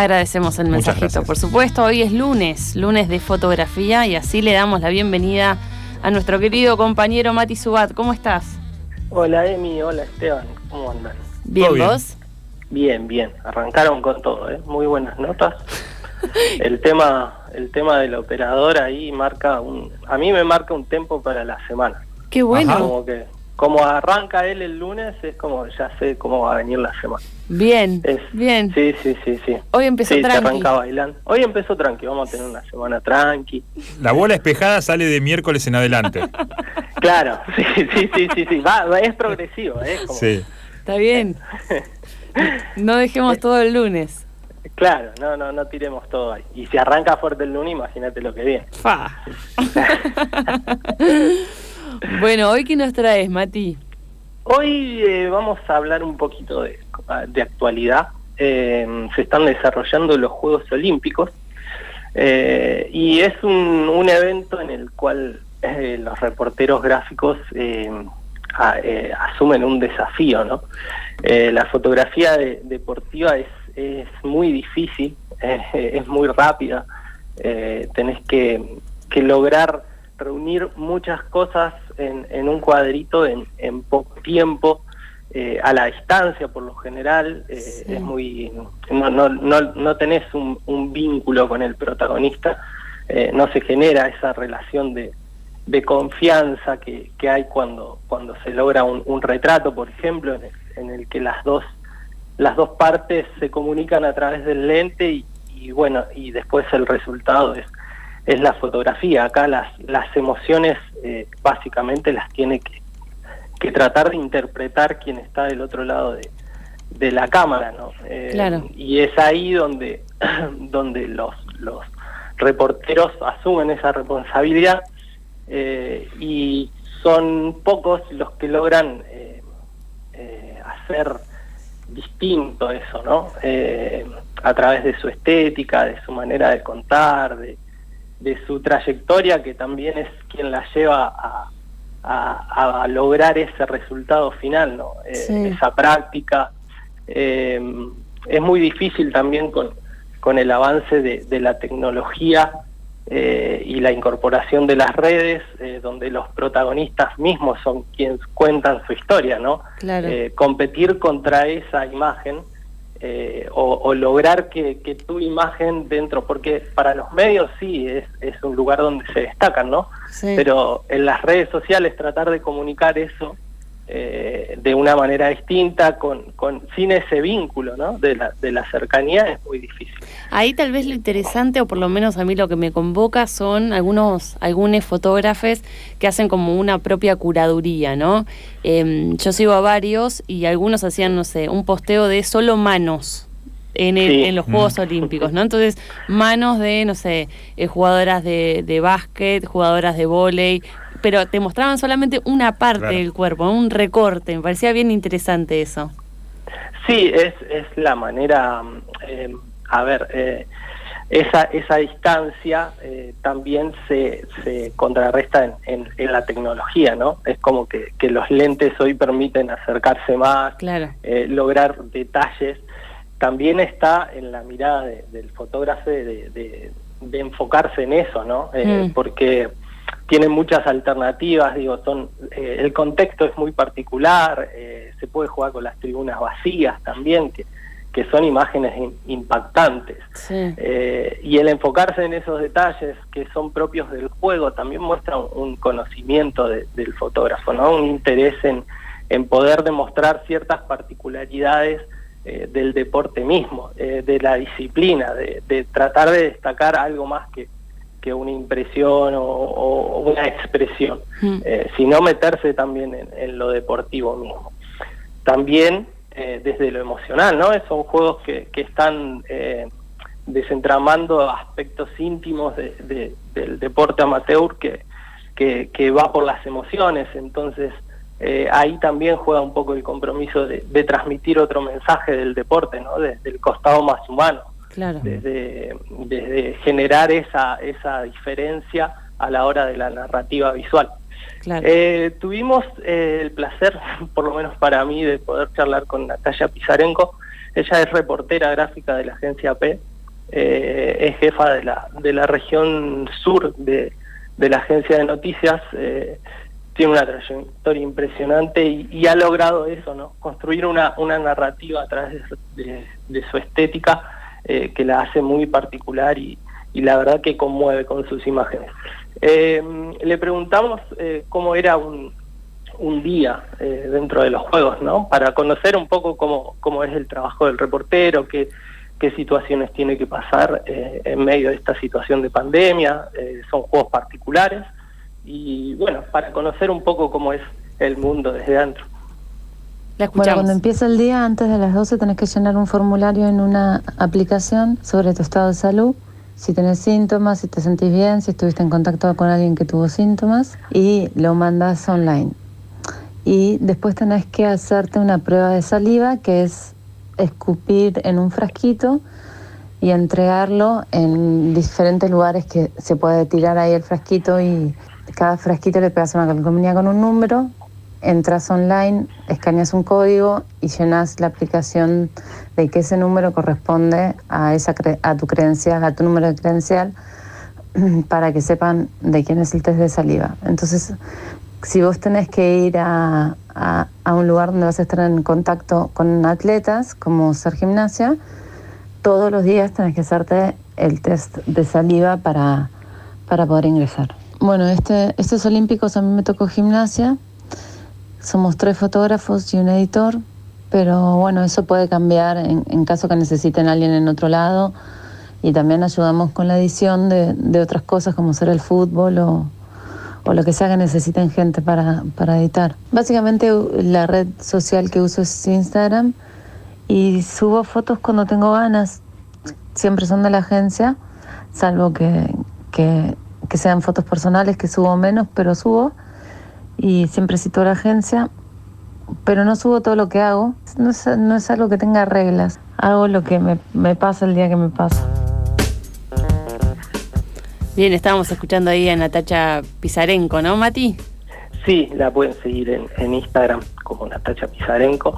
Agradecemos el mensajito, por supuesto. Hoy es lunes, lunes de fotografía y así le damos la bienvenida a nuestro querido compañero Mati Subat. ¿Cómo estás? Hola Emi, hola Esteban, ¿cómo andan? Bien, vos. Bien, bien, arrancaron con todo, ¿eh? muy buenas notas. El tema, el tema del operador ahí marca un, a mí me marca un tempo para la semana. Qué bueno. Ajá. Como que, como arranca él el lunes, es como ya sé cómo va a venir la semana. Bien, Es- bien. Sí, sí, sí, sí. Hoy empezó sí, se tranqui. arranca bailando. Hoy empezó tranqui, vamos a tener una semana tranqui. La bola espejada sale de miércoles en adelante. Claro, sí, sí, sí, sí, sí. Va, va- es progresivo, ¿eh? Como- Sí. Está bien. No dejemos todo el lunes. Claro, no, no, no tiremos todo ahí. Y si arranca fuerte el lunes, imagínate lo que viene. Fa. Bueno, hoy qué nos traes, Mati. Hoy eh, vamos a hablar un poquito de, actualidad. Eh, se están desarrollando los Juegos Olímpicos eh, y es un, evento en el cual eh, los reporteros gráficos eh, asumen un desafío. ¿no? La fotografía de- deportiva es, muy difícil, es muy rápida. Tenés que lograr reunir muchas cosas en, en un cuadrito en, en poco tiempo, eh, a la distancia por lo general, eh, Sí. es muy no, no, no, no tenés un, un vínculo con el protagonista, eh, no se genera esa relación de, de confianza que, que hay cuando, cuando se logra un, un retrato, por ejemplo, en el, en el que las dos las dos partes se comunican a través del lente y, y bueno, y después el resultado es, es la fotografía. Acá las, las emociones eh, básicamente las tiene que, que tratar de interpretar quien está del otro lado de, de la cámara, ¿no? Eh, Claro. Y es ahí donde, donde los, los reporteros asumen esa responsabilidad eh, y son pocos los que logran hacer distinto eso, ¿no? A través de su estética, de su manera de contar, de, de su trayectoria, que también es quien la lleva a, a- a lograr ese resultado final, ¿no? Eh, Sí. Esa práctica. Eh, es muy difícil también con, con el avance de, de la tecnología eh, y la incorporación de las redes, donde los protagonistas mismos son quienes cuentan su historia, ¿no? Claro. Competir contra esa imagen eh, o, o lograr que, que tu imagen dentro, porque para los medios sí es, es un lugar donde se destacan, ¿no? Sí. Pero en las redes sociales tratar de comunicar eso eh, de una manera distinta, con, con sin ese vínculo, ¿no? De la, de la cercanía es muy difícil. Ahí tal vez lo interesante, o por lo menos a mí lo que me convoca, son algunos, algunos fotógrafos que hacen como una propia curaduría, ¿no? Em, yo sigo a varios y algunos hacían, no sé, un posteo de solo manos. En, el- Sí. en los Juegos Mm. Olímpicos, ¿no? Entonces, manos de, no sé, eh, jugadoras de, de básquet, jugadoras de vóley, pero te mostraban solamente una parte Claro. del cuerpo, un recorte. Me parecía bien interesante eso. Sí, es, es la manera, eh, a ver, eh, esa, esa distancia eh, también se, se contrarresta en, en- en la tecnología, ¿no? Es como que, que los lentes hoy permiten acercarse más, Claro. eh, lograr detalles. También está en la mirada de- del fotógrafo de, de- de enfocarse en eso, ¿no? Eh, Mm. Porque tiene muchas alternativas, digo, son eh, el contexto es muy particular, eh, se puede jugar con las tribunas vacías también, que, que son imágenes in- impactantes. Sí. Eh, y el enfocarse en esos detalles que son propios del juego también muestra un, un conocimiento de- del fotógrafo, ¿no? Un interés en, en poder demostrar ciertas particularidades del deporte mismo, de la disciplina, de, de tratar de destacar algo más que, que una impresión o, o una expresión, Mm. eh, sino meterse también en, en lo deportivo mismo. También eh, desde lo emocional, ¿no? Son juegos que, que están eh, desentramando aspectos íntimos de- de- del deporte amateur que, que, que va por las emociones, entonces ahí también juega un poco el compromiso de, de transmitir otro mensaje del deporte, ¿no? Desde el costado más humano Claro. desde, desde generar esa, esa diferencia a la hora de la narrativa visual. Claro. Eh, tuvimos eh, el placer, por lo menos para mí, de poder charlar con Natalia Pizarenko. Ella es reportera gráfica de la agencia P eh, es jefa de la, de la región sur de, de la agencia de noticias, tiene una trayectoria impresionante y, ha logrado eso, ¿no? Construir una, una narrativa a través de, su estética eh, que la hace muy particular y, la verdad que conmueve con sus imágenes. le preguntamos cómo era un, un día dentro de los juegos, ¿no? Para conocer un poco cómo, cómo es el trabajo del reportero, qué qué situaciones tiene que pasar eh, en medio de esta situación de pandemia, eh, son juegos particulares y bueno, para conocer un poco cómo es el mundo desde adentro. Bueno, cuando empieza el día, antes de las 12 tenés que llenar un formulario en una aplicación sobre tu estado de salud, si tenés síntomas, si te sentís bien, si estuviste en contacto con alguien que tuvo síntomas y lo mandas online. Y después tenés que hacerte una prueba de saliva que es escupir en un frasquito y entregarlo en diferentes lugares que se puede tirar ahí el frasquito y cada frasquito le pegas una calcomanía con un número, entras online, escaneas un código y llenas la aplicación de que ese número corresponde a, esa a tu credencial, a tu número de credencial, para que sepan de quién es el test de saliva. Entonces, si vos tenés que ir a, a, un lugar donde vas a estar en contacto con atletas, como ser gimnasia, todos los días tenés que hacerte el test de saliva para, para poder ingresar. Bueno, este, estos olímpicos a mí me tocó gimnasia, somos tres fotógrafos y un editor, pero bueno, eso puede cambiar en, caso que necesiten alguien en otro lado y también ayudamos con la edición de, de otras cosas como ser el fútbol o, lo que sea que necesiten gente para, editar. Básicamente la red social que uso es Instagram y subo fotos cuando tengo ganas. Siempre son de la agencia, salvo que, sean fotos personales, que subo menos, pero subo. Y siempre cito a la agencia, pero no subo todo lo que hago. No es, no es algo que tenga reglas. Hago lo que me, me pasa el día que me pasa. Bien, estábamos escuchando ahí a Natacha Pizarenko, ¿no, Mati? Sí, la pueden seguir en, Instagram como Natacha Pizarenko.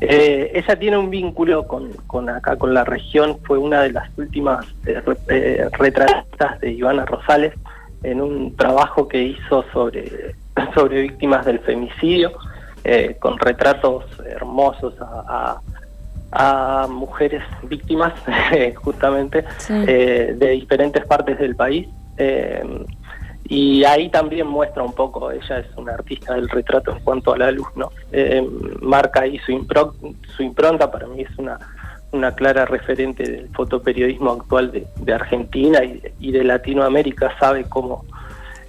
Eh, ella tiene un vínculo con, acá, con la región, fue una de las últimas eh, eh, retratas de Ivana Rosales en un trabajo que hizo sobre, sobre víctimas del femicidio, con retratos hermosos a, mujeres víctimas, justamente, de diferentes partes del país. Eh, y ahí también muestra un poco, ella es una artista del retrato en cuanto a la luz, ¿no? Eh, marca ahí su, su impronta, para mí es una, una clara referente del fotoperiodismo actual de, Argentina y, de Latinoamérica, sabe cómo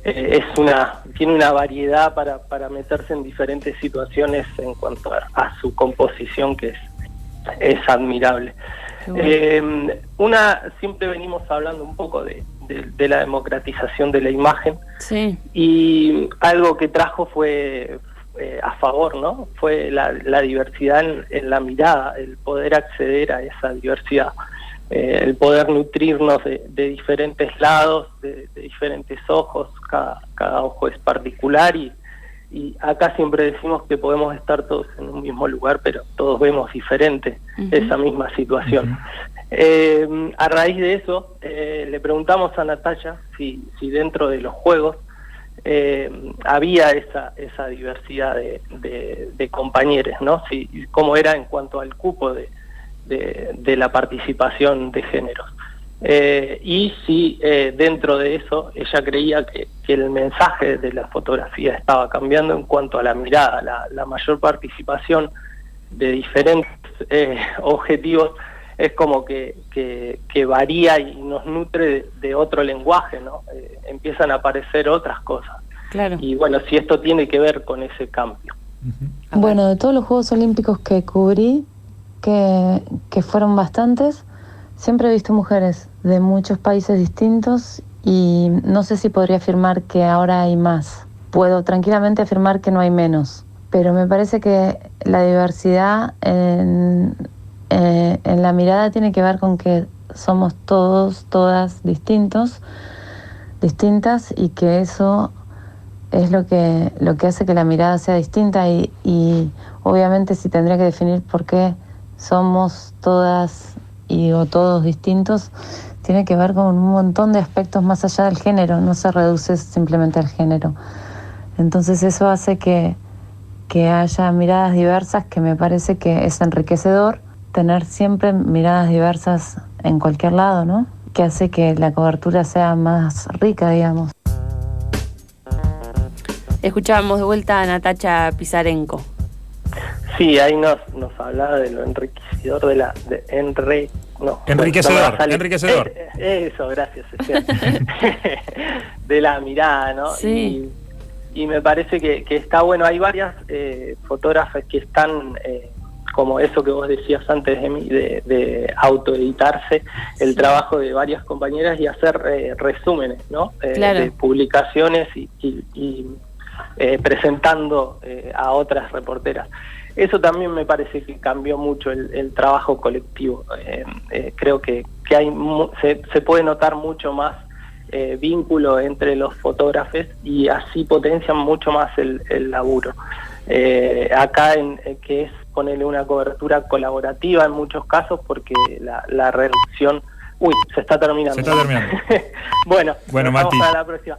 eh, es una, tiene una variedad para, para meterse en diferentes situaciones en cuanto a, su composición que es, es admirable. una, siempre venimos hablando un poco de, de, la democratización de la imagen. Sí. Y algo que trajo fue eh, a favor, ¿no? Fue la, diversidad en, la mirada, el poder acceder a esa diversidad, eh, el poder nutrirnos de, diferentes lados, de, diferentes ojos, cada, cada ojo es particular y, y acá siempre decimos que podemos estar todos en un mismo lugar, pero todos vemos diferente esa misma situación. Eh, a raíz de eso, eh, le preguntamos a Natalia si, si dentro de los juegos eh, había esa, esa diversidad de, de, compañeros, ¿no? Si, cómo era en cuanto al cupo de, de la participación de géneros. y si dentro de eso ella creía que, que, el mensaje de la fotografía estaba cambiando en cuanto a la mirada, la, la mayor participación de diferentes objetivos es como que, que, varía y nos nutre de, otro lenguaje, ¿no? Eh, empiezan a aparecer otras cosas. Claro. Y bueno, si esto tiene que ver con ese cambio. Bueno, de todos los Juegos Olímpicos que cubrí, que, fueron bastantes, siempre he visto mujeres de muchos países distintos y no sé si podría afirmar que ahora hay más. Puedo tranquilamente afirmar que no hay menos, pero me parece que la diversidad en, eh, en la mirada tiene que ver con que somos todos, todas distintos, distintas y que eso es lo que, lo que hace que la mirada sea distinta y, obviamente si tendría que definir por qué somos todas y o todos distintos, tiene que ver con un montón de aspectos más allá del género, no se reduce simplemente al género. Entonces eso hace que, que haya miradas diversas que me parece que es enriquecedor tener siempre miradas diversas en cualquier lado, ¿no? Que hace que la cobertura sea más rica, digamos. Escuchábamos de vuelta a Natacha Pizarenko. Sí, ahí nos, nos hablaba de lo enriquecedor de la... De no, enriquecedor, enriquecedor. Eh, eh, eso, gracias. de la mirada, ¿no? Sí. Y, me parece que, está bueno. Hay varias eh, fotógrafas que están, eh, como eso que vos decías antes de mí, de, de autoeditarse el trabajo de varias compañeras y hacer resúmenes, ¿no? De publicaciones y presentando a otras reporteras. Eso también me parece que cambió mucho el, trabajo colectivo. Eh, eh, creo que, que hay se, se, puede notar mucho más eh, vínculo entre los fotógrafos y así potencian mucho más el, el laburo. acá en que es ponerle una cobertura colaborativa en muchos casos porque la, la reducción Uy, se está terminando. Se está terminando. bueno, bueno vamos para la próxima.